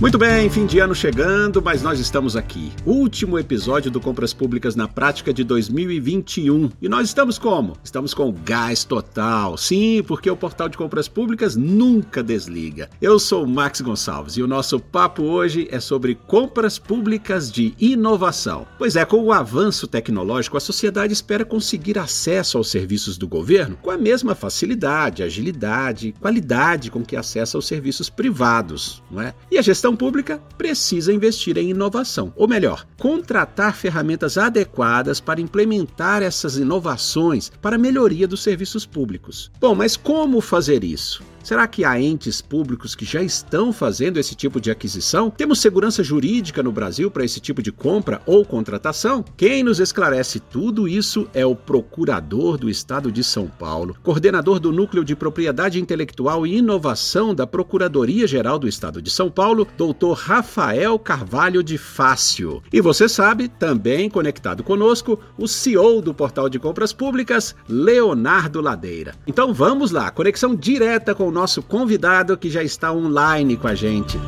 Muito bem, fim de ano chegando, mas nós estamos aqui. Último episódio do Compras Públicas na Prática de 2021. E nós estamos como? Estamos com gás total. Sim, porque o portal de compras públicas nunca desliga. Eu sou Max Gonçalves e o nosso papo hoje é sobre compras públicas de inovação. Pois é, com o avanço tecnológico, a sociedade espera conseguir acesso aos serviços do governo com a mesma facilidade, agilidade qualidade com que acessa aos serviços privados, não é? E a gestão gestão pública precisa investir em inovação, ou melhor, contratar ferramentas adequadas para implementar essas inovações para melhoria dos serviços públicos. Bom, mas como fazer isso? Será que há entes públicos que já estão fazendo esse tipo de aquisição? Temos segurança jurídica no Brasil para esse tipo de compra ou contratação? Quem nos esclarece tudo isso é o Procurador do Estado de São Paulo, coordenador do Núcleo de Propriedade Intelectual e Inovação da Procuradoria-Geral do Estado de São Paulo, doutor Rafael Carvalho de Fácio. E você sabe, também conectado conosco, o CEO do Portal de Compras Públicas, Leonardo Ladeira. Então vamos lá, conexão direta com o nosso convidado que já está online com a gente.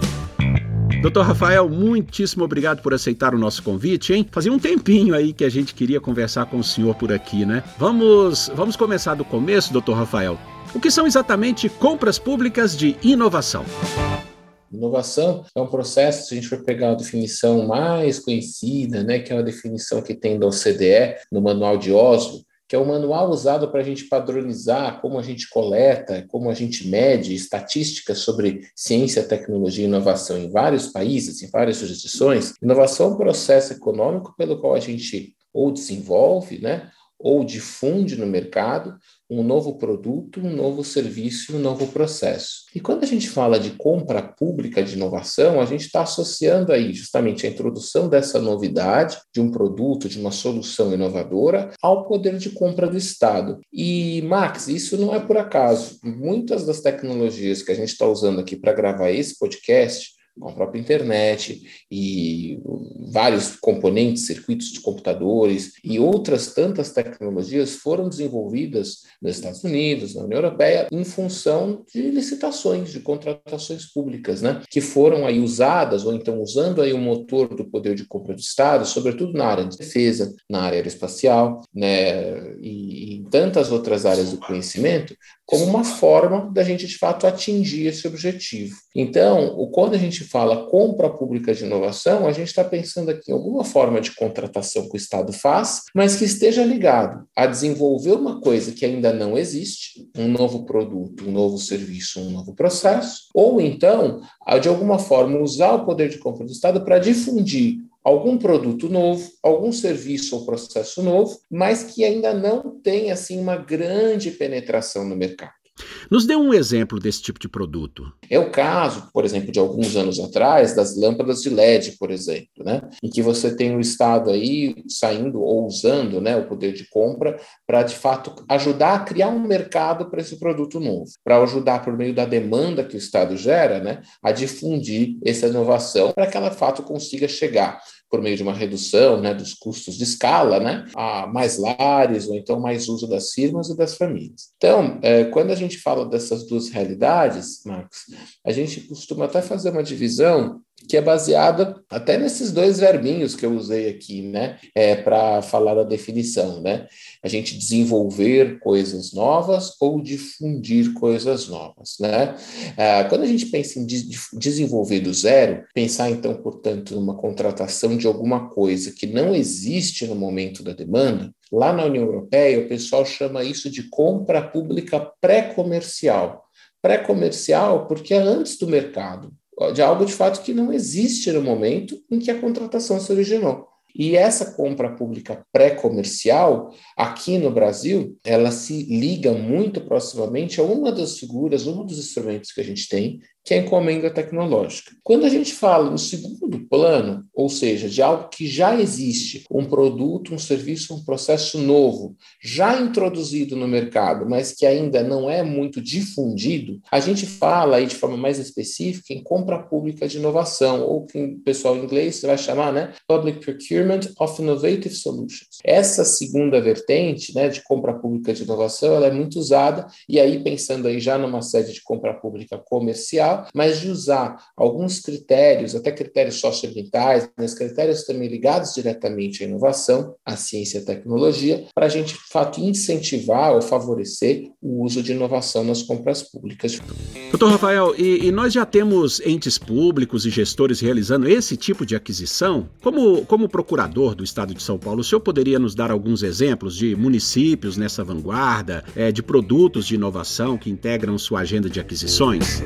Doutor Rafael, muitíssimo obrigado por aceitar o nosso convite, hein? Fazia um tempinho aí que a gente queria conversar com o senhor por aqui, né? Vamos, vamos começar do começo, doutor Rafael. O que são exatamente compras públicas de inovação? Inovação é um processo, se a gente for pegar a definição mais conhecida, né, que é uma definição que tem da OCDE, no Manual de Oslo, que é o manual usado para a gente padronizar como a gente coleta, como a gente mede estatísticas sobre ciência, tecnologia e inovação em vários países, em várias jurisdições. Inovação é um processo econômico pelo qual a gente ou desenvolve, né, ou difunde no mercado um novo produto, um novo serviço, um novo processo. E quando a gente fala de compra pública de inovação, a gente está associando aí justamente a introdução dessa novidade, de um produto, de uma solução inovadora, ao poder de compra do Estado. E, Max, isso não é por acaso. Muitas das tecnologias que a gente está usando aqui para gravar esse podcast com a própria internet e vários componentes, circuitos de computadores e outras tantas tecnologias foram desenvolvidas nos Estados Unidos, na União Europeia, em função de licitações, de contratações públicas, né, que foram aí usadas ou então usando aí o motor do poder de compra do Estado, sobretudo na área de defesa, na área aeroespacial, né, e, em tantas outras áreas do conhecimento, como uma forma da gente de fato atingir esse objetivo. Então, quando a gente fala compra pública de inovação, a gente está pensando aqui em alguma forma de contratação que o Estado faz, mas que esteja ligado a desenvolver uma coisa que ainda não existe, um novo produto, um novo serviço, um novo processo, ou então, a, de alguma forma, usar o poder de compra do Estado para difundir algum produto novo, algum serviço ou processo novo, mas que ainda não tem assim uma grande penetração no mercado. Nos dê um exemplo desse tipo de produto. É o caso, por exemplo, de alguns anos atrás, das lâmpadas de LED, por exemplo, né? em que você tem o Estado aí saindo ou usando né, o poder de compra para, de fato, ajudar a criar um mercado para esse produto novo, para ajudar, por meio da demanda que o Estado gera, né, a difundir essa inovação para que ela, de fato, consiga chegar por meio de uma redução né, dos custos de escala, né, a mais lares ou então mais uso das firmas e das famílias. Então, é, quando a gente fala dessas duas realidades, Marcos, a gente costuma até fazer uma divisão que é baseada até nesses dois verbinhos que eu usei aqui, né, é, para falar da definição, né? A gente desenvolver coisas novas ou difundir coisas novas, né? É, quando a gente pensa em de desenvolver do zero, pensar então, portanto, numa contratação de alguma coisa que não existe no momento da demanda, lá na União Europeia o pessoal chama isso de compra pública pré-comercial. Pré-comercial porque é antes do mercado de algo de fato que não existe no momento em que a contratação se originou. E essa compra pública pré-comercial, aqui no Brasil, ela se liga muito proximamente a uma das figuras, um dos instrumentos que a gente tem, que é a encomenda tecnológica. Quando a gente fala no segundo plano, ou seja, de algo que já existe, um produto, um serviço, um processo novo, já introduzido no mercado, mas que ainda não é muito difundido, a gente fala aí de forma mais específica em compra pública de inovação, ou que o pessoal em inglês vai chamar, né, Public Procurement of Innovative Solutions. Essa segunda vertente, né, de compra pública de inovação, ela é muito usada, e aí pensando aí já numa sede de compra pública comercial, mas de usar alguns critérios, até critérios socioambientais, mas critérios também ligados diretamente à inovação, à ciência e à tecnologia, para a gente, de fato, incentivar ou favorecer o uso de inovação nas compras públicas. Doutor Rafael, e, e nós já temos entes públicos e gestores realizando esse tipo de aquisição? Como, como procurador do Estado de São Paulo, o senhor poderia nos dar alguns exemplos de municípios nessa vanguarda, é, de produtos de inovação que integram sua agenda de aquisições?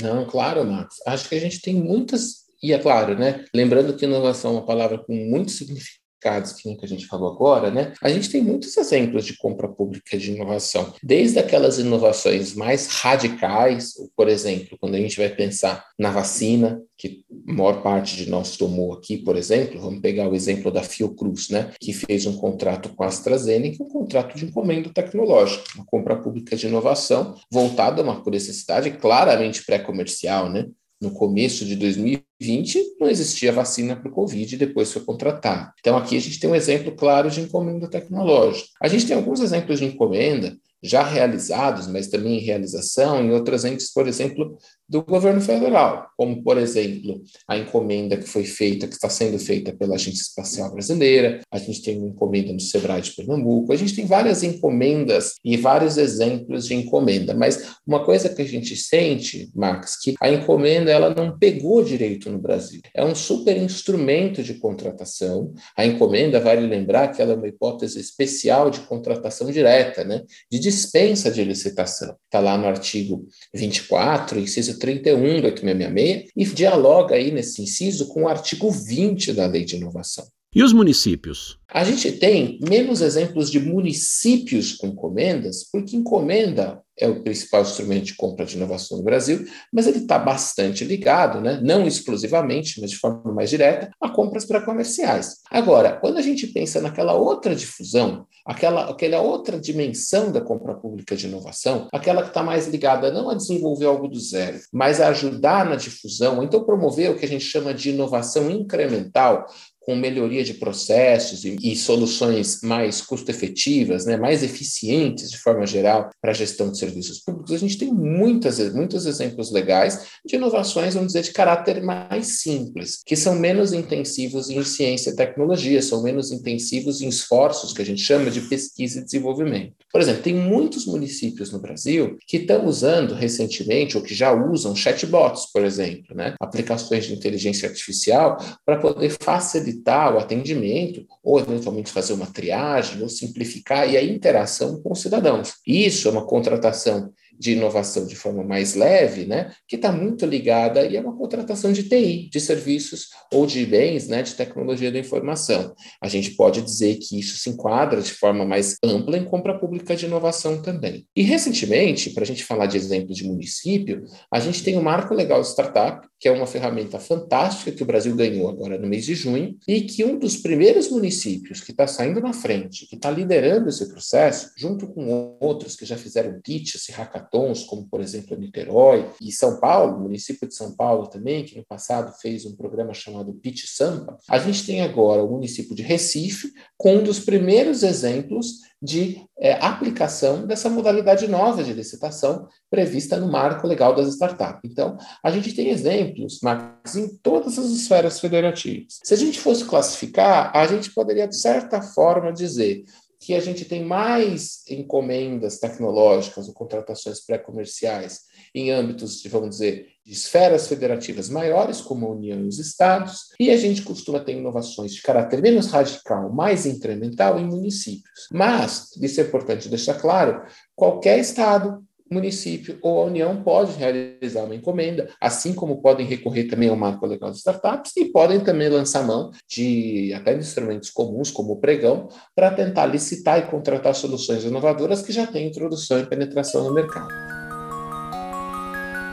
Não, claro, Marcos. Acho que a gente tem muitas. E é claro, né? Lembrando que inovação é uma palavra com muito significado que que a gente falou agora, né? A gente tem muitos exemplos de compra pública de inovação, desde aquelas inovações mais radicais, por exemplo, quando a gente vai pensar na vacina, que a maior parte de nós tomou aqui, por exemplo, vamos pegar o exemplo da Fiocruz, né, que fez um contrato com a AstraZeneca, um contrato de encomenda tecnológica, uma compra pública de inovação voltada a uma necessidade claramente pré-comercial, né? No começo de 2020, não existia vacina para o Covid e depois foi contratado. Então, aqui a gente tem um exemplo claro de encomenda tecnológica. A gente tem alguns exemplos de encomenda já realizados, mas também em realização em outros entes, por exemplo, do governo federal, como, por exemplo, a encomenda que foi feita, que está sendo feita pela Agência Espacial Brasileira, a gente tem uma encomenda no Sebrae de Pernambuco, a gente tem várias encomendas e vários exemplos de encomenda, mas uma coisa que a gente sente, Max, que a encomenda ela não pegou direito no Brasil. É um super instrumento de contratação. A encomenda, vale lembrar que ela é uma hipótese especial de contratação direta, né? de dispensa de licitação. Está lá no artigo 24, inciso 31 do 8666 e dialoga aí nesse inciso com o artigo 20 da Lei de Inovação. E os municípios? A gente tem menos exemplos de municípios com encomendas, porque encomenda é o principal instrumento de compra de inovação no Brasil, mas ele está bastante ligado, né? não exclusivamente, mas de forma mais direta, a compras para comerciais. Agora, quando a gente pensa naquela outra difusão, aquela, aquela outra dimensão da compra pública de inovação, aquela que está mais ligada não a desenvolver algo do zero, mas a ajudar na difusão, então promover o que a gente chama de inovação incremental, com melhoria de processos e, e soluções mais custo-efetivas, né, mais eficientes de forma geral para a gestão de serviços públicos, a gente tem muitas, muitos exemplos legais de inovações, vamos dizer, de caráter mais simples, que são menos intensivos em ciência e tecnologia, são menos intensivos em esforços que a gente chama de pesquisa e desenvolvimento. Por exemplo, tem muitos municípios no Brasil que estão usando recentemente, ou que já usam chatbots, por exemplo, né, aplicações de inteligência artificial para poder facilitar facilitar o atendimento, ou eventualmente fazer uma triagem, ou simplificar e a interação com os cidadãos. Isso é uma contratação de inovação de forma mais leve, né, que está muito ligada e é uma contratação de TI, de serviços ou de bens, né, de tecnologia da informação. A gente pode dizer que isso se enquadra de forma mais ampla em compra pública de inovação também. E recentemente, para a gente falar de exemplo de município, a gente tem o Marco Legal Startup, que é uma ferramenta fantástica que o Brasil ganhou agora no mês de junho e que um dos primeiros municípios que está saindo na frente, que está liderando esse processo, junto com outros que já fizeram pitches e hackathons hackathons, como por exemplo Niterói e São Paulo, o município de São Paulo também, que no passado fez um programa chamado Pitch Sampa, a gente tem agora o município de Recife com um dos primeiros exemplos de é, aplicação dessa modalidade nova de licitação prevista no marco legal das startups. Então, a gente tem exemplos, Max, em todas as esferas federativas. Se a gente fosse classificar, a gente poderia, de certa forma, dizer que a gente tem mais encomendas tecnológicas ou contratações pré-comerciais em âmbitos, de, vamos dizer, de esferas federativas maiores, como a União e os Estados, e a gente costuma ter inovações de caráter menos radical, mais incremental em municípios. Mas, isso é importante deixar claro, qualquer Estado município ou a União pode realizar uma encomenda, assim como podem recorrer também ao marco legal de startups e podem também lançar mão de até instrumentos comuns, como o pregão, para tentar licitar e contratar soluções inovadoras que já têm introdução e penetração no mercado.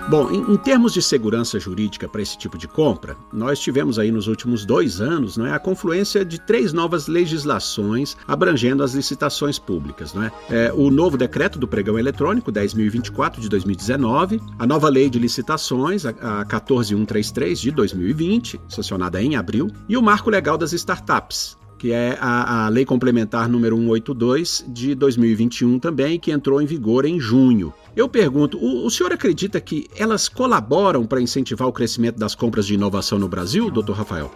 Bom, em, em, termos de segurança jurídica para esse tipo de compra, nós tivemos aí nos últimos dois anos não é, a confluência de três novas legislações abrangendo as licitações públicas. Não é? é o novo decreto do pregão eletrônico 10.024 de 2019, a nova lei de licitações, a, a 14133 de 2020, sancionada em abril, e o marco legal das startups, que é a, a, Lei Complementar número 182 de 2021 também, que entrou em vigor em junho. Eu pergunto, o, o senhor acredita que elas colaboram para incentivar o crescimento das compras de inovação no Brasil, doutor Rafael?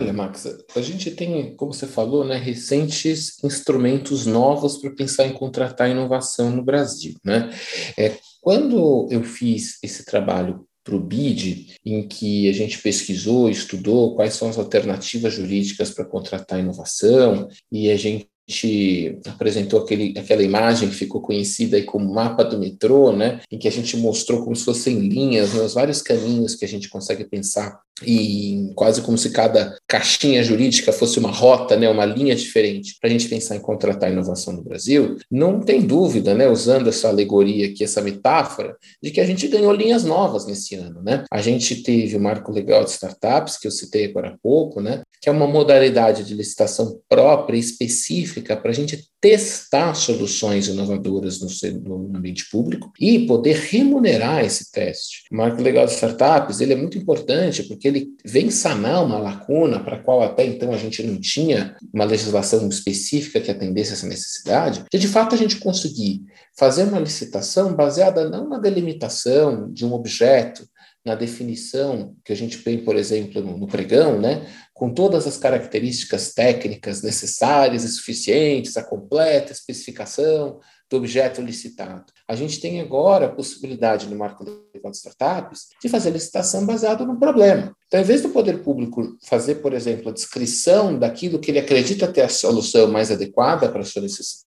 Olha, Max, a gente tem, como você falou, né, recentes instrumentos novos para pensar em contratar inovação no Brasil. Né? É, quando eu fiz esse trabalho para o BID, em que a gente pesquisou, estudou quais são as alternativas jurídicas para contratar inovação, e a gente apresentou aquele, aquela imagem que ficou conhecida aí como mapa do metrô, né, em que a gente mostrou como se fossem linhas, né, os vários caminhos que a gente consegue pensar e quase como se cada caixinha jurídica fosse uma rota, né, uma linha diferente para a gente pensar em contratar inovação no Brasil, não tem dúvida, né, usando essa alegoria aqui, essa metáfora, de que a gente ganhou linhas novas nesse ano, né? A gente teve o marco legal de startups que eu citei agora há pouco, né, que é uma modalidade de licitação própria e para a gente testar soluções inovadoras no, no, ambiente público e poder remunerar esse teste. O marco legal de startups ele é muito importante porque ele vem sanar uma lacuna para a qual até então a gente não tinha uma legislação específica que atendesse essa necessidade, de de fato a gente conseguir fazer uma licitação baseada não na delimitação de um objeto, na definição que a gente tem, por exemplo, no, pregão, né, com todas as características técnicas necessárias e suficientes, a completa especificação do objeto licitado. A gente tem agora a possibilidade no marco legal de startups de fazer licitação baseada no problema. Então, em vez do poder público fazer, por exemplo, a descrição daquilo que ele acredita ter a solução mais adequada para a sua necessidade,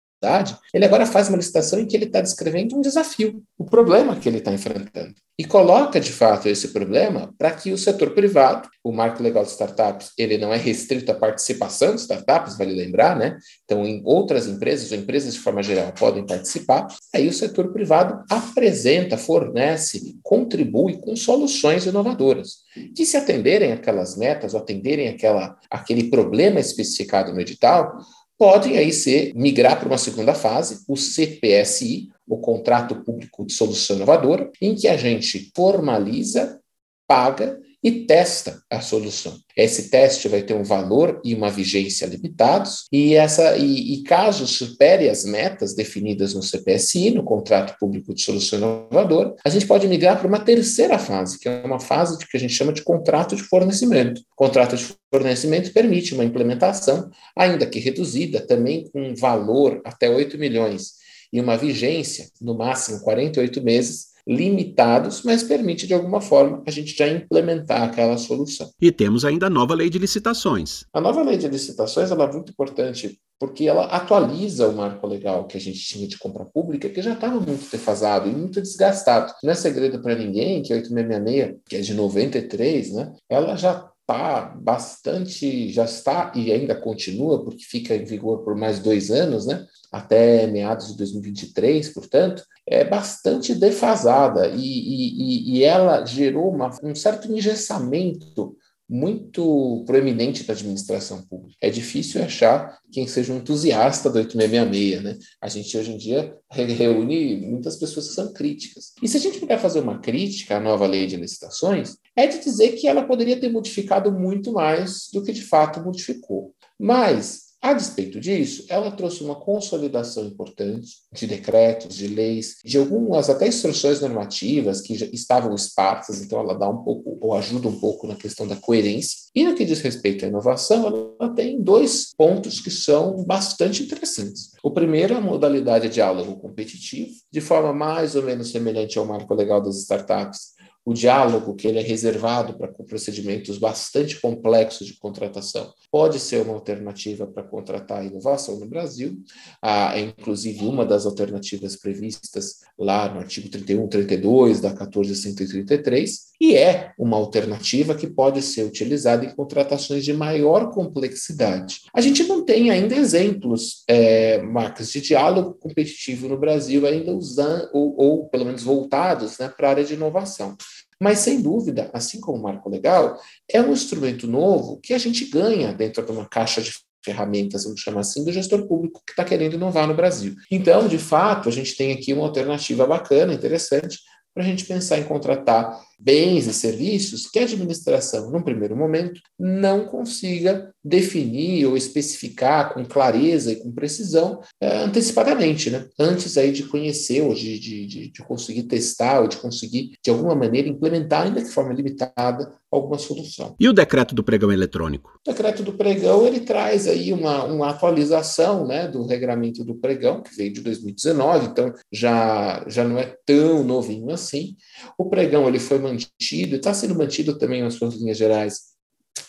ele agora faz uma licitação em que ele está descrevendo um desafio, o problema que ele está enfrentando. E coloca, de fato, esse problema para que o setor privado, o marco legal de startups, ele não é restrito à participação de startups, vale lembrar, né? Então, em outras empresas, ou empresas de forma geral, podem participar. Aí o setor privado apresenta, fornece, contribui com soluções inovadoras, que se atenderem aquelas metas, ou atenderem aquela, aquele problema especificado no edital, podem aí ser migrar para uma segunda fase, o CPSI, o Contrato Público de Solução Inovadora, em que a gente formaliza, paga e testa a solução. Esse teste vai ter um valor e uma vigência limitados, e, essa, e, e caso supere as metas definidas no CPSI, no Contrato Público de Solução Inovadora, a gente pode migrar para uma terceira fase, que é uma fase que a gente chama de contrato de fornecimento. O contrato de fornecimento permite uma implementação, ainda que reduzida, também com valor até 8 milhões e uma vigência, no máximo 48 meses, limitados, mas permite de alguma forma a gente já implementar aquela solução. E temos ainda a nova lei de licitações. A nova lei de licitações ela é muito importante porque ela atualiza o marco legal que a gente tinha de compra pública, que já estava muito defasado e muito desgastado. Não é segredo para ninguém que a 8666, que é de 93, né, ela já está bastante, já está e ainda continua, porque fica em vigor por mais dois anos, né? até meados de 2023, portanto, é bastante defasada e, e, e ela gerou uma, um certo engessamento muito proeminente da administração pública. É difícil achar quem seja um entusiasta do 8666, né? A gente hoje em dia reúne muitas pessoas que são críticas. E se a gente puder fazer uma crítica à nova lei de licitações, é de dizer que ela poderia ter modificado muito mais do que de fato modificou. Mas a despeito disso, ela trouxe uma consolidação importante de decretos, de leis, de algumas até instruções normativas que já estavam esparsas, então ela dá um pouco, ou ajuda um pouco na questão da coerência. E no que diz respeito à inovação, ela tem dois pontos que são bastante interessantes. O primeiro é a modalidade de diálogo competitivo, de forma mais ou menos semelhante ao marco legal das startups, o diálogo, que ele é reservado para procedimentos bastante complexos de contratação, pode ser uma alternativa para contratar a inovação no Brasil. Ah, é inclusive uma das alternativas previstas lá no artigo 31, 32 da 14133, e é uma alternativa que pode ser utilizada em contratações de maior complexidade. A gente não tem ainda exemplos, é, marcas de diálogo competitivo no Brasil ainda usando, ou, ou pelo menos voltados né, para a área de inovação. Mas, sem dúvida, assim como o marco legal, é um instrumento novo que a gente ganha dentro de uma caixa de ferramentas, vamos chamar assim, do gestor público que está querendo inovar no Brasil. Então, de fato, a gente tem aqui uma alternativa bacana, interessante, para a gente pensar em contratar bens e serviços que a administração, num primeiro momento, não consiga definir ou especificar com clareza e com precisão é, antecipadamente, né? antes aí de conhecer ou de, de, de, conseguir testar ou de conseguir, de alguma maneira, implementar, ainda de forma limitada, alguma solução. E o decreto do pregão eletrônico? O decreto do pregão, ele traz aí uma, uma atualização né, do regramento do pregão, que veio de 2019, então já, já não é tão novinho assim. O pregão, ele foi mantido, está sendo mantido também nas suas linhas gerais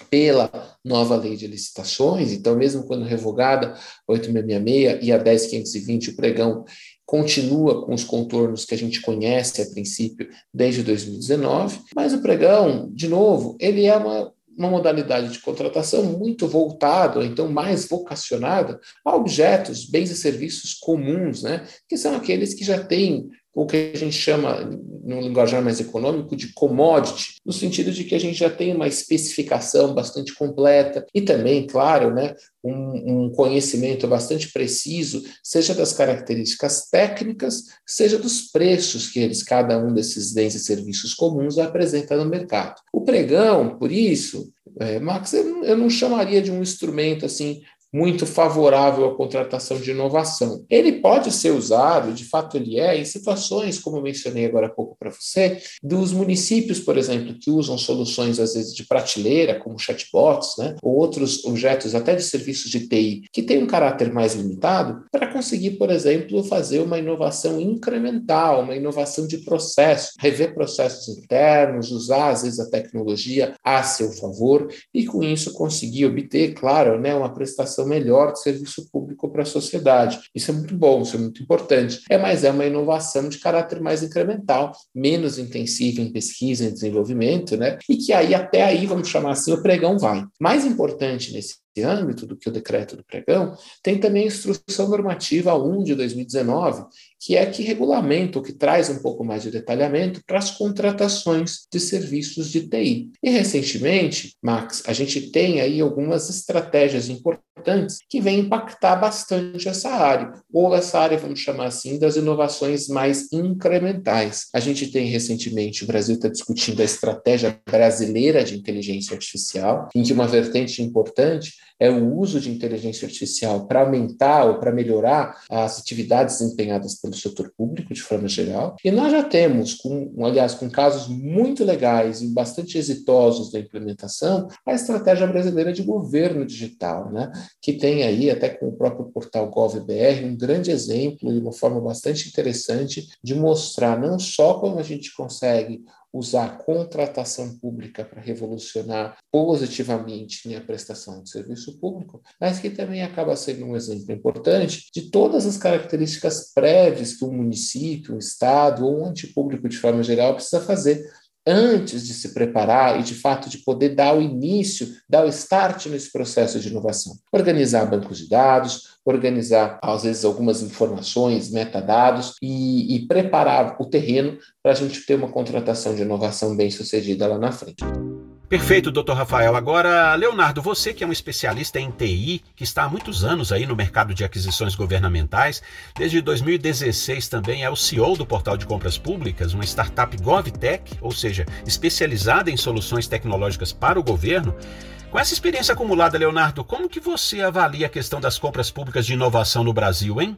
pela nova lei de licitações, então mesmo quando revogada 8666 e a 10520, o pregão continua com os contornos que a gente conhece a princípio desde 2019, mas o pregão, de novo, ele é uma uma modalidade de contratação muito voltada, então mais vocacionada a objetos, bens e serviços comuns, né? que são aqueles que já têm o que a gente chama, no linguajar mais econômico, de commodity, no sentido de que a gente já tem uma especificação bastante completa e também, claro, né, um, um conhecimento bastante preciso, seja das características técnicas, seja dos preços que eles, cada um desses bens e serviços comuns, apresenta no mercado. O pregão, por isso, é, Max, eu, eu não chamaria de um instrumento assim muito favorável à contratação de inovação. Ele pode ser usado, de fato ele é, em situações, como mencionei agora há pouco para você, dos municípios, por exemplo, que usam soluções às vezes de prateleira, como chatbots, né, ou outros objetos até de serviços de TI, que têm um caráter mais limitado, para conseguir, por exemplo, fazer uma inovação incremental, uma inovação de processo, rever processos internos, usar às vezes a tecnologia a seu favor e com isso conseguir obter, claro, né, uma prestação melhor de serviço público para a sociedade. Isso é muito bom, isso é muito importante. É, mas é uma inovação de caráter mais incremental, menos intensiva em pesquisa e desenvolvimento, né? E que aí, até aí, vamos chamar assim, o pregão vai. Mais importante nesse âmbito do que o decreto do pregão, tem também a instrução normativa 1 de 2019, que é que regulamenta, que traz um pouco mais de detalhamento para as contratações de serviços de TI. E recentemente, Max, a gente tem aí algumas estratégias importantes que vêm impactar bastante essa área, ou essa área, vamos chamar assim, das inovações mais incrementais. A gente tem recentemente, o Brasil está discutindo a estratégia brasileira de inteligência artificial, em que uma vertente importante é o uso de inteligência artificial para aumentar ou para melhorar as atividades desempenhadas pelo setor público de forma geral. E nós já temos, com, aliás, com casos muito legais e bastante exitosos da implementação, a estratégia brasileira de governo digital, né? que tem aí, até com o próprio portal GovBR, um grande exemplo e uma forma bastante interessante de mostrar não só como a gente consegue usar a contratação pública para revolucionar positivamente a prestação de serviço público, mas que também acaba sendo um exemplo importante de todas as características prévias que um município, um estado ou um antipúblico de forma geral precisa fazer antes de se preparar e, de fato, de poder dar o início, dar o start nesse processo de inovação. Organizar bancos de dados, organizar, às vezes, algumas informações, metadados e, e preparar o terreno para a gente ter uma contratação de inovação bem sucedida lá na frente. Perfeito, doutor Rafael. Agora, Leonardo, você que é um especialista em TI, que está há muitos anos aí no mercado de aquisições governamentais, desde 2016 também é o CEO do Portal de Compras Públicas, uma startup GovTech, ou seja, especializada em soluções tecnológicas para o governo. Com essa experiência acumulada, Leonardo, como que você avalia a questão das compras públicas de inovação no Brasil, hein?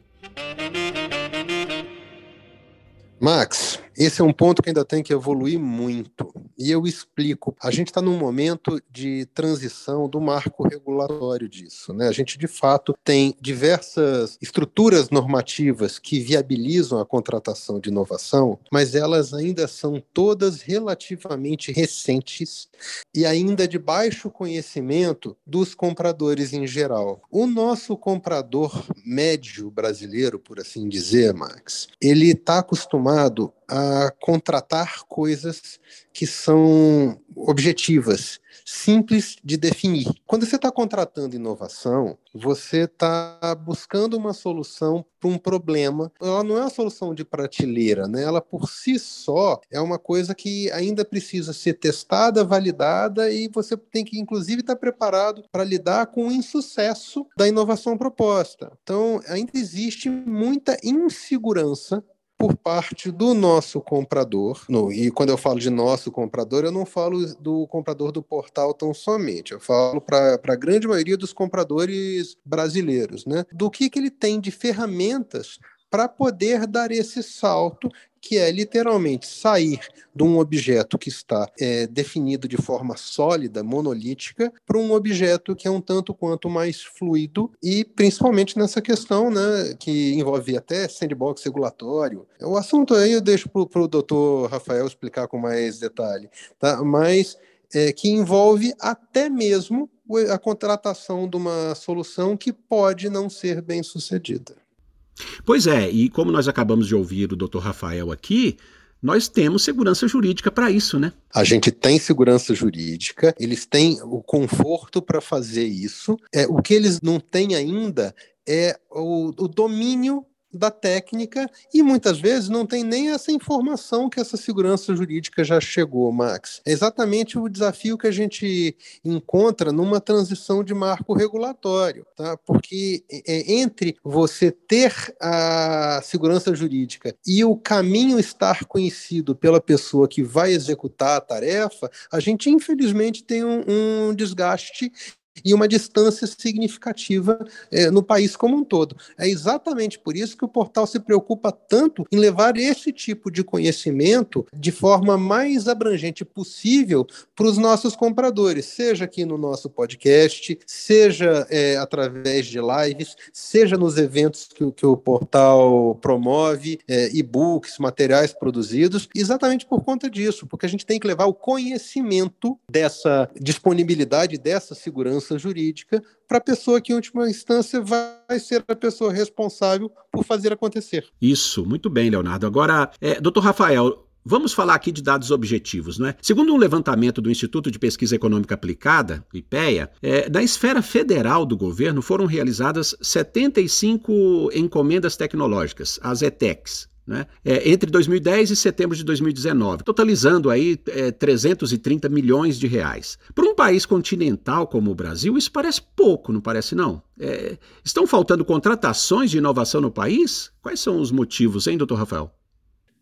Max, Esse é um ponto que ainda tem que evoluir muito. E eu explico. A gente está num momento de transição do marco regulatório disso. Né? A gente, de fato, tem diversas estruturas normativas que viabilizam a contratação de inovação, mas elas ainda são todas relativamente recentes e ainda de baixo conhecimento dos compradores em geral. O nosso comprador médio brasileiro, por assim dizer, Max, ele está acostumado a contratar coisas que são objetivas, simples de definir. Quando você está contratando inovação, você está buscando uma solução para um problema. Ela não é uma solução de prateleira, né? Ela por si só é uma coisa que ainda precisa ser testada, validada e você tem que inclusive estar tá preparado para lidar com o insucesso da inovação proposta. Então, ainda existe muita insegurança por parte do nosso comprador. No, e quando eu falo de nosso comprador, eu não falo do comprador do portal tão somente. Eu falo para a grande maioria dos compradores brasileiros, né? Do que, que ele tem de ferramentas para poder dar esse salto que é literalmente sair de um objeto que está é, definido de forma sólida, monolítica, para um objeto que é um tanto quanto mais fluido e principalmente nessa questão né, que envolve até sandbox regulatório. O assunto aí eu deixo para o doutor Rafael explicar com mais detalhe, tá? mas é, que envolve até mesmo a contratação de uma solução que pode não ser bem sucedida. Pois é, e como nós acabamos de ouvir o Dr. Rafael aqui, nós temos segurança jurídica para isso, né? A gente tem segurança jurídica, eles têm o conforto para fazer isso. É, o que eles não têm ainda é o, o domínio da técnica e muitas vezes não tem nem essa informação que essa segurança jurídica já chegou, Max. É exatamente o desafio que a gente encontra numa transição de marco regulatório, tá? Porque é, entre você ter a segurança jurídica e o caminho estar conhecido pela pessoa que vai executar a tarefa, a gente infelizmente tem um, um desgaste e uma distância significativa é, no país como um todo. É exatamente por isso que o portal se preocupa tanto em levar esse tipo de conhecimento de forma mais abrangente possível para os nossos compradores, seja aqui no nosso podcast, seja é, através de lives, seja nos eventos que, que o portal promove, é, e-books, materiais produzidos, exatamente por conta disso, porque a gente tem que levar o conhecimento dessa disponibilidade, dessa segurança jurídica para a pessoa que, em última instância, vai ser a pessoa responsável por fazer acontecer. Isso, muito bem, Leonardo. Agora, é, doutor Rafael, Vamos falar aqui de dados objetivos, não é? Segundo um levantamento do Instituto de Pesquisa Econômica Aplicada, IPEA, é, na esfera federal do governo foram realizadas 75 encomendas tecnológicas, as ETECs, né? É, entre 2010 e setembro de 2019, totalizando aí é, 330 milhões de reais. Para um país continental como o Brasil, isso parece pouco, não parece não? É, estão faltando contratações de inovação no país? Quais são os motivos, hein, doutor Rafael?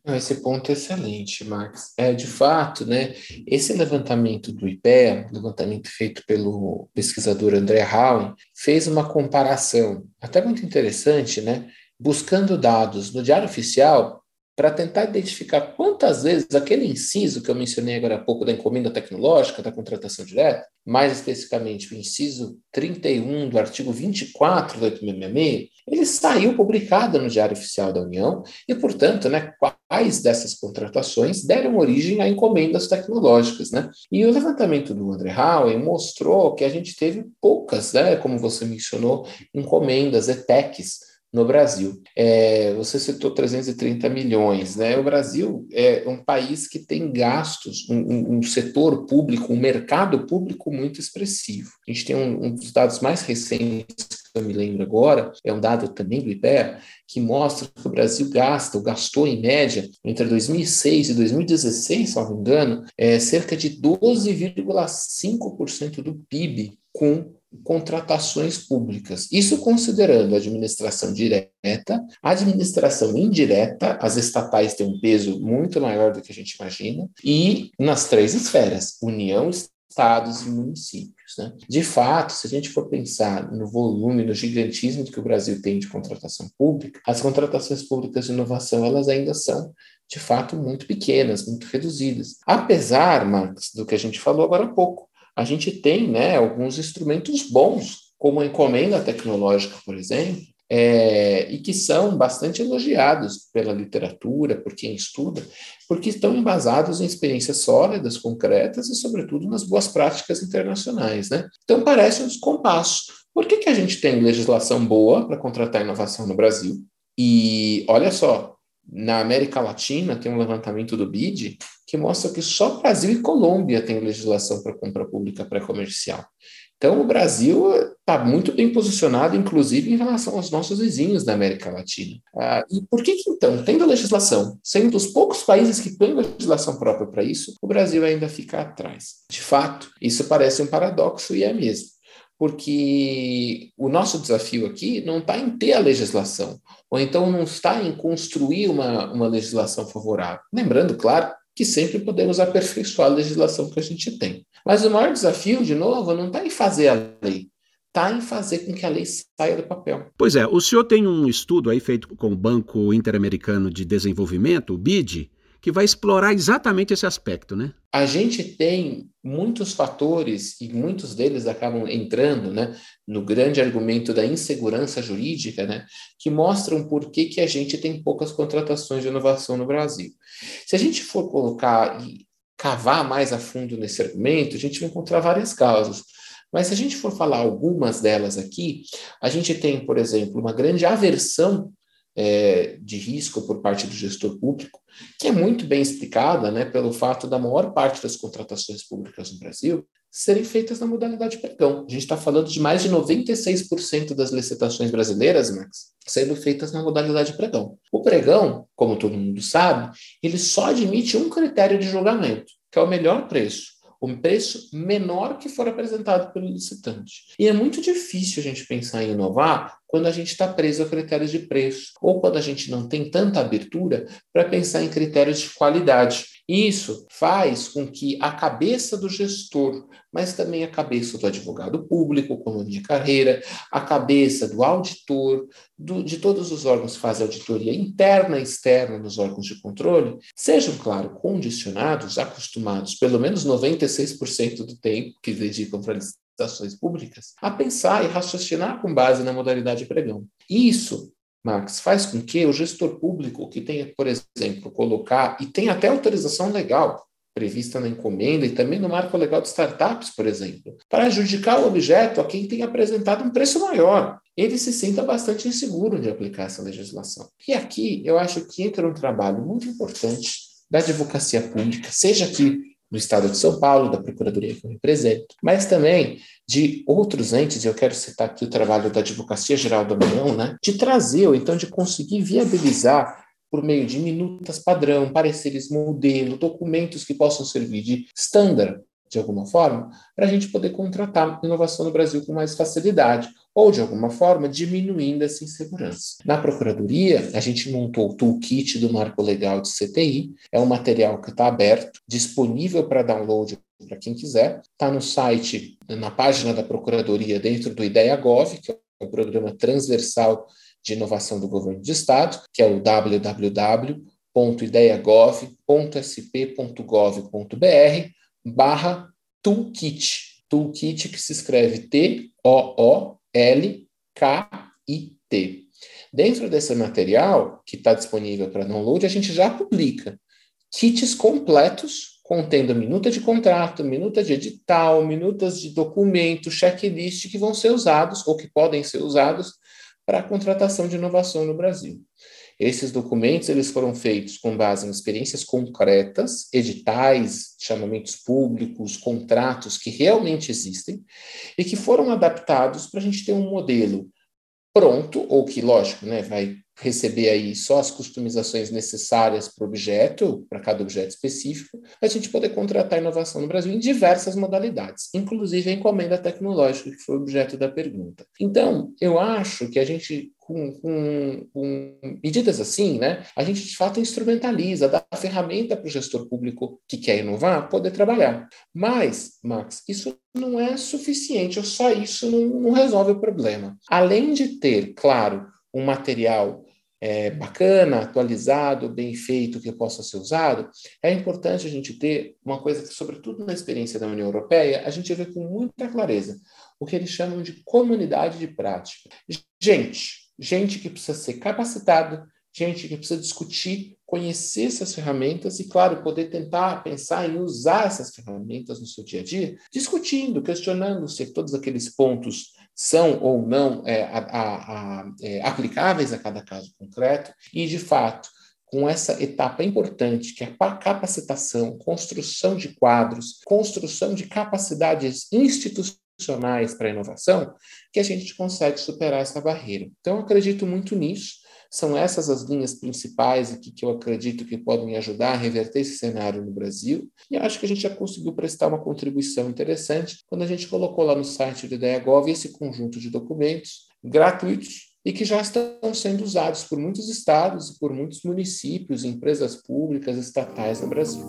Esse ponto é excelente, Max. É, de fato, né, esse levantamento do IPEA, levantamento feito pelo pesquisador André Howen, fez uma comparação até muito interessante, né, buscando dados no Diário Oficial para tentar identificar quantas vezes aquele inciso que eu mencionei agora há pouco da encomenda tecnológica, da contratação direta, mais especificamente o inciso 31 do artigo 24 do 866, ele saiu publicado no Diário Oficial da União e, portanto, né, quais dessas contratações deram origem a encomendas tecnológicas. Né? E o levantamento do André Howe mostrou que a gente teve poucas, né, como você mencionou, encomendas, ETECs, no Brasil. É, você citou 330 milhões, né? O Brasil é um país que tem gastos, um, um setor público, um mercado público muito expressivo. A gente tem um, um dos dados mais recentes que eu me lembro agora, é um dado também do IPEA, que mostra que o Brasil gasta, ou gastou em média, entre 2006 e 2016, se não me engano, é, cerca de 12,5% do PIB com contratações públicas. Isso considerando a administração direta, a administração indireta, as estatais têm um peso muito maior do que a gente imagina, e nas três esferas: União, estados e municípios. Né? De fato, se a gente for pensar no volume, no gigantismo que o Brasil tem de contratação pública, as contratações públicas de inovação elas ainda são de fato muito pequenas, muito reduzidas. Apesar, Marcos, do que a gente falou agora há pouco, a gente tem né, alguns instrumentos bons, como a encomenda tecnológica, por exemplo, é, e que são bastante elogiados pela literatura, por quem estuda, porque estão embasados em experiências sólidas, concretas e, sobretudo, nas boas práticas internacionais. Né? Então, parece um descompasso. Por que, que a gente tem legislação boa para contratar inovação no Brasil? E olha só, na América Latina tem um levantamento do BID que mostra que só Brasil e Colômbia têm legislação para compra pública pré-comercial. Então, o Brasil está muito bem posicionado, inclusive, em relação aos nossos vizinhos da América Latina. Ah, e por que, que, então, tendo legislação, sendo dos poucos países que têm legislação própria para isso, o Brasil ainda fica atrás? De fato, isso parece um paradoxo e é mesmo. Porque o nosso desafio aqui não está em ter a legislação, ou então não está em construir uma, uma legislação favorável. Lembrando, claro, que sempre podemos aperfeiçoar a legislação que a gente tem. Mas o maior desafio, de novo, não está em fazer a lei, está em fazer com que a lei saia do papel. Pois é, o senhor tem um estudo aí feito com o Banco Interamericano de Desenvolvimento, o BID, que vai explorar exatamente esse aspecto, né? A gente tem muitos fatores e muitos deles acabam entrando, né, no grande argumento da insegurança jurídica, né, que mostram por que, que a gente tem poucas contratações de inovação no Brasil. Se a gente for colocar e cavar mais a fundo nesse argumento, a gente vai encontrar várias causas. Mas se a gente for falar algumas delas aqui, a gente tem, por exemplo, uma grande aversão é, de risco por parte do gestor público, que é muito bem explicada né, pelo fato da maior parte das contratações públicas no Brasil serem feitas na modalidade pregão. A gente está falando de mais de 96% das licitações brasileiras, Max, sendo feitas na modalidade pregão. O pregão, como todo mundo sabe, ele só admite um critério de julgamento, que é o melhor preço um preço menor que for apresentado pelo licitante. E é muito difícil a gente pensar em inovar quando a gente está preso a critérios de preço, ou quando a gente não tem tanta abertura para pensar em critérios de qualidade. Isso faz com que a cabeça do gestor, mas também a cabeça do advogado público, como minha carreira, a cabeça do auditor, do, de todos os órgãos que fazem auditoria interna e externa nos órgãos de controle, sejam, claro, condicionados, acostumados, pelo menos 96% do tempo que dedicam para licitações públicas, a pensar e raciocinar com base na modalidade pregão. Isso Max, faz com que o gestor público que tenha, por exemplo, colocar, e tem até autorização legal prevista na encomenda e também no marco legal de startups, por exemplo, para adjudicar o objeto a quem tem apresentado um preço maior. Ele se sinta bastante inseguro de aplicar essa legislação. E aqui eu acho que entra um trabalho muito importante da advocacia pública, seja aqui no estado de São Paulo, da Procuradoria que eu represento, mas também de outros entes, eu quero citar aqui o trabalho da Advocacia Geral da União, né, de trazer, ou então de conseguir viabilizar por meio de minutas padrão, pareceres modelo, documentos que possam servir de standard, de alguma forma, para a gente poder contratar inovação no Brasil com mais facilidade, ou de alguma forma diminuindo essa insegurança. Na Procuradoria, a gente montou o toolkit do marco legal de CTI, é um material que está aberto, disponível para download para quem quiser, está no site, na página da Procuradoria, dentro do IdeaGov, que é um programa transversal de inovação do governo de estado, que é o www.ideiagov.sp.gov.br barra toolkit. Toolkit que se escreve T-O-O-L-K-I-T. Dentro desse material, que está disponível para download, a gente já publica kits completos contendo minuta de contrato, minuta de edital, minutas de documento, checklist que vão ser usados ou que podem ser usados para a contratação de inovação no Brasil. Esses documentos eles foram feitos com base em experiências concretas, editais, chamamentos públicos, contratos que realmente existem e que foram adaptados para a gente ter um modelo pronto, ou que, lógico, né, vai receber aí só as customizações necessárias para o objeto, para cada objeto específico, a gente poder contratar inovação no Brasil em diversas modalidades, inclusive a encomenda tecnológica, que foi o objeto da pergunta. Então, eu acho que a gente com, com, com, medidas assim, né, a gente de fato instrumentaliza, dá ferramenta para o gestor público que quer inovar poder trabalhar. Mas, Max, isso não é suficiente, ou só isso não, não resolve o problema. Além de ter, claro, um material é, bacana, atualizado, bem feito, que possa ser usado, é importante a gente ter uma coisa que, sobretudo na experiência da União Europeia, a gente vê com muita clareza, o que eles chamam de comunidade de prática. Gente, gente que precisa ser capacitada, gente que precisa discutir, conhecer essas ferramentas e, claro, poder tentar pensar em usar essas ferramentas no seu dia a dia, discutindo, questionando se todos aqueles pontos são ou não é, a, a, a, é, aplicáveis a cada caso concreto e, de fato, com essa etapa importante, que é a capacitação, construção de quadros, construção de capacidades institucionais para a inovação, que a gente consegue superar essa barreira. Então, eu acredito muito nisso. São essas as linhas principais aqui que eu acredito que podem ajudar a reverter esse cenário no Brasil. E acho que a gente já conseguiu prestar uma contribuição interessante quando a gente colocou lá no site do IdeaGov esse conjunto de documentos gratuitos e que já estão sendo usados por muitos estados e por muitos municípios, empresas públicas, estatais no Brasil.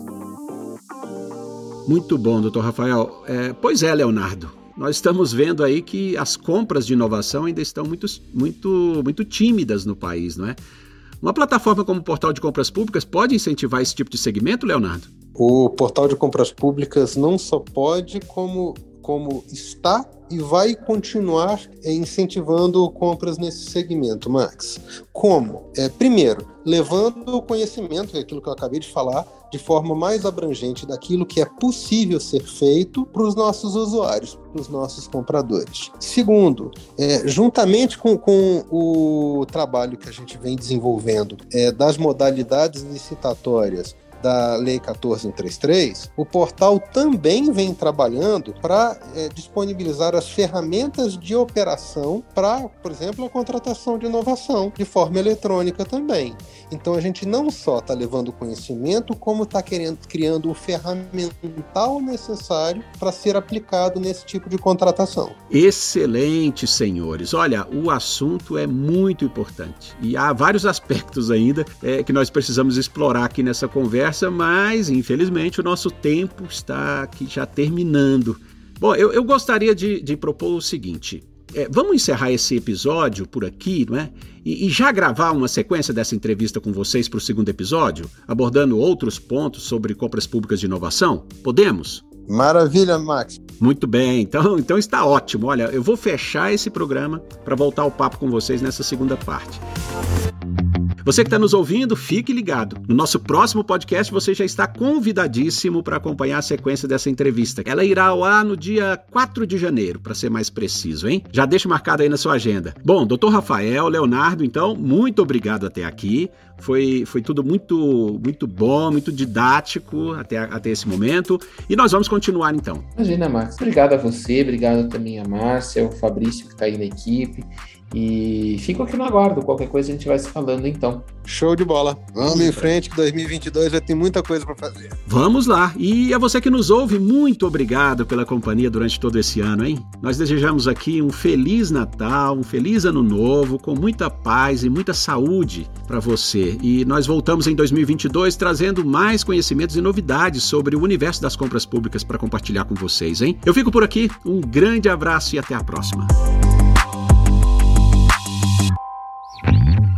Muito bom, doutor Rafael. É, pois é, Leonardo nós estamos vendo aí que as compras de inovação ainda estão muito, muito, muito tímidas no país, não é? Uma plataforma como o Portal de Compras Públicas pode incentivar esse tipo de segmento, Leonardo? O Portal de Compras Públicas não só pode, como, como está e vai continuar incentivando compras nesse segmento, Max. Como? É, primeiro, levando o conhecimento, é aquilo que eu acabei de falar, de forma mais abrangente daquilo que é possível ser feito para os nossos usuários, para os nossos compradores. Segundo, é, juntamente com, com, o trabalho que a gente vem desenvolvendo é, das modalidades licitatórias da Lei 14133, o portal também vem trabalhando para é, disponibilizar as ferramentas de operação para, por exemplo, a contratação de inovação de forma eletrônica também. Então a gente não só está levando conhecimento, como está criando o ferramental necessário para ser aplicado nesse tipo de contratação. Excelente, senhores. Olha, o assunto é muito importante e há vários aspectos ainda é, que nós precisamos explorar aqui nessa conversa conversa, mas infelizmente o nosso tempo está aqui já terminando. Bom, eu, eu gostaria de, de, propor o seguinte: é, vamos encerrar esse episódio por aqui, não é? E, e já gravar uma sequência dessa entrevista com vocês para o segundo episódio, abordando outros pontos sobre compras públicas de inovação? Podemos? Maravilha, Max. Muito bem, então, então está ótimo. Olha, eu vou fechar esse programa para voltar ao papo com vocês nessa segunda parte. Você que está nos ouvindo, fique ligado. No nosso próximo podcast, você já está convidadíssimo para acompanhar a sequência dessa entrevista. Ela irá ao ar no dia 4 de janeiro, para ser mais preciso, hein? Já deixa marcado aí na sua agenda. Bom, doutor Rafael, Leonardo, então, muito obrigado até aqui. Foi, foi tudo muito, muito bom, muito didático até, até esse momento. E nós vamos continuar então. Imagina, Max. Obrigado a você, obrigado também a Márcia, o Fabrício que está aí na equipe. E fico aqui no aguardo. Qualquer coisa a gente vai se falando então. Show de bola. Vamos em frente que 2022 vai ter muita coisa para fazer. Vamos lá. E a você que nos ouve, muito obrigado pela companhia durante todo esse ano, hein? Nós desejamos aqui um feliz Natal, um feliz ano novo, com muita paz e muita saúde para você. E nós voltamos em 2022 trazendo mais conhecimentos e novidades sobre o universo das compras públicas para compartilhar com vocês, hein? Eu fico por aqui. Um grande abraço e até a próxima.